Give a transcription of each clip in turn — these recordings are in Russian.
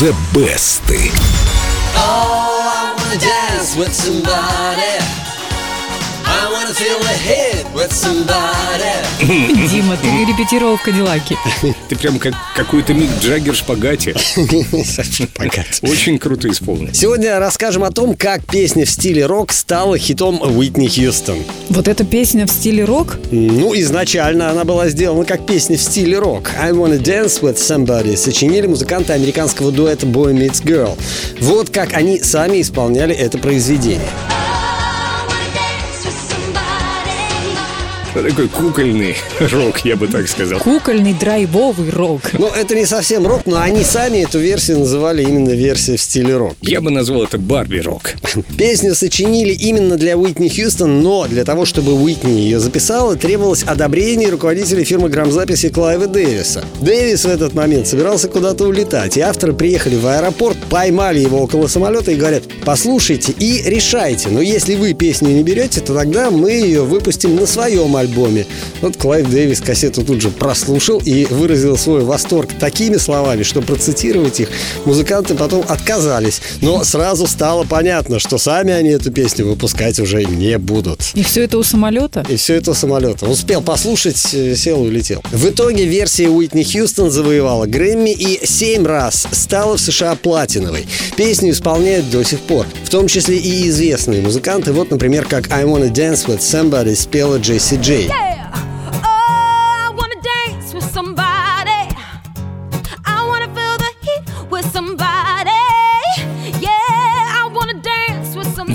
The Best. Oh, I wanna dance with somebody. I wanna feel the hit. Дима, ты репетировал в Кадиллаке. Ты прям как какой-то Мик Джаггер шпагате. Очень круто исполнен. Сегодня расскажем о том, как песня в стиле рок стала хитом Уитни Хьюстон. Вот эта песня в стиле рок? Ну, изначально она была сделана как песня в стиле рок. I Wanna Dance With Somebody сочинили музыканты американского дуэта Boy Meets Girl. Вот как они сами исполняли это произведение. Такой кукольный рок, я бы так сказал. Кукольный драйвовый рок. Ну, это не совсем рок, но они сами эту версию называли именно версией в стиле рок. Я бы назвал это Барби-рок. Песню сочинили именно для Уитни Хьюстон, но для того, чтобы Уитни ее записала, требовалось одобрение руководителя фирмы грамзаписи Клайва Дэвиса. Дэвис в этот момент собирался куда-то улетать, и авторы приехали в аэропорт, поймали его около самолета и говорят, послушайте и решайте, но если вы песню не берете, то тогда мы ее выпустим на своем альбоме. Вот Клайв Дэвис кассету тут же прослушал и выразил свой восторг такими словами, что процитировать их музыканты потом отказались. Но сразу стало понятно, что сами они эту песню выпускать уже не будут. И все это у самолета? И все это самолета. Успел послушать, э, сел и улетел. В итоге версия Уитни Хьюстон завоевала Грэмми и семь раз стала в США платиновой. Песню исполняют до сих пор. В том числе и известные музыканты. Вот, например, как I Wanna Dance With Somebody спела Джесси Джей. DJ.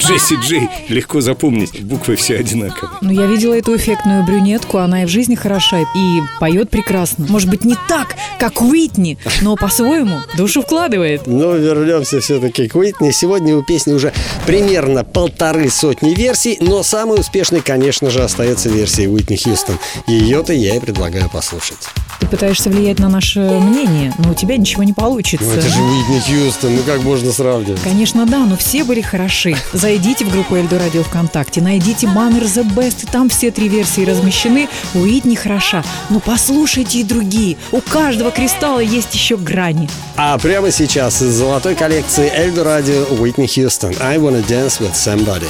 Джесси Джей. Легко запомнить. Буквы все одинаковые. Ну, я видела эту эффектную брюнетку, она и в жизни хороша, и поет прекрасно. Может быть, не так, как Уитни, но по-своему душу вкладывает. Но вернемся все-таки к Уитни. Сегодня у песни уже примерно полторы сотни версий, но самой успешной, конечно же, остается версия Уитни Хьюстон. Ее-то я и предлагаю послушать. Ты пытаешься влиять на наше мнение, но у тебя ничего не получится. Ну это же Уитни Хьюстон, ну как можно сравнивать? Конечно, да, но все были хороши. Зайдите в группу Эльдо Радио ВКонтакте, найдите Manner The Best, там все три версии размещены. Уитни хороша, но послушайте и другие. У каждого кристалла есть еще грани. А прямо сейчас из золотой коллекции Эльдо Радио Уитни Хьюстон I Wanna Dance With Somebody.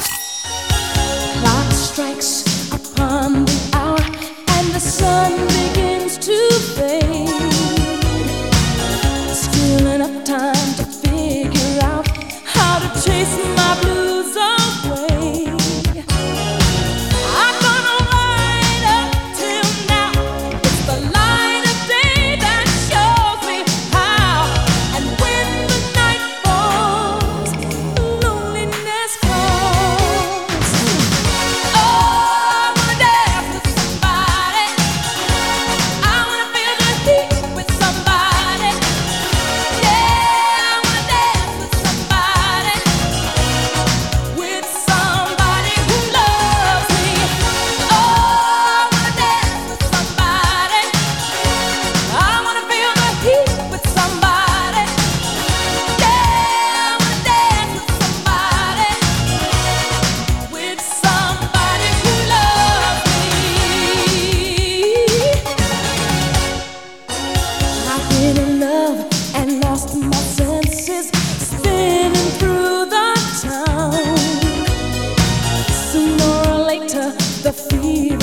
the feeling.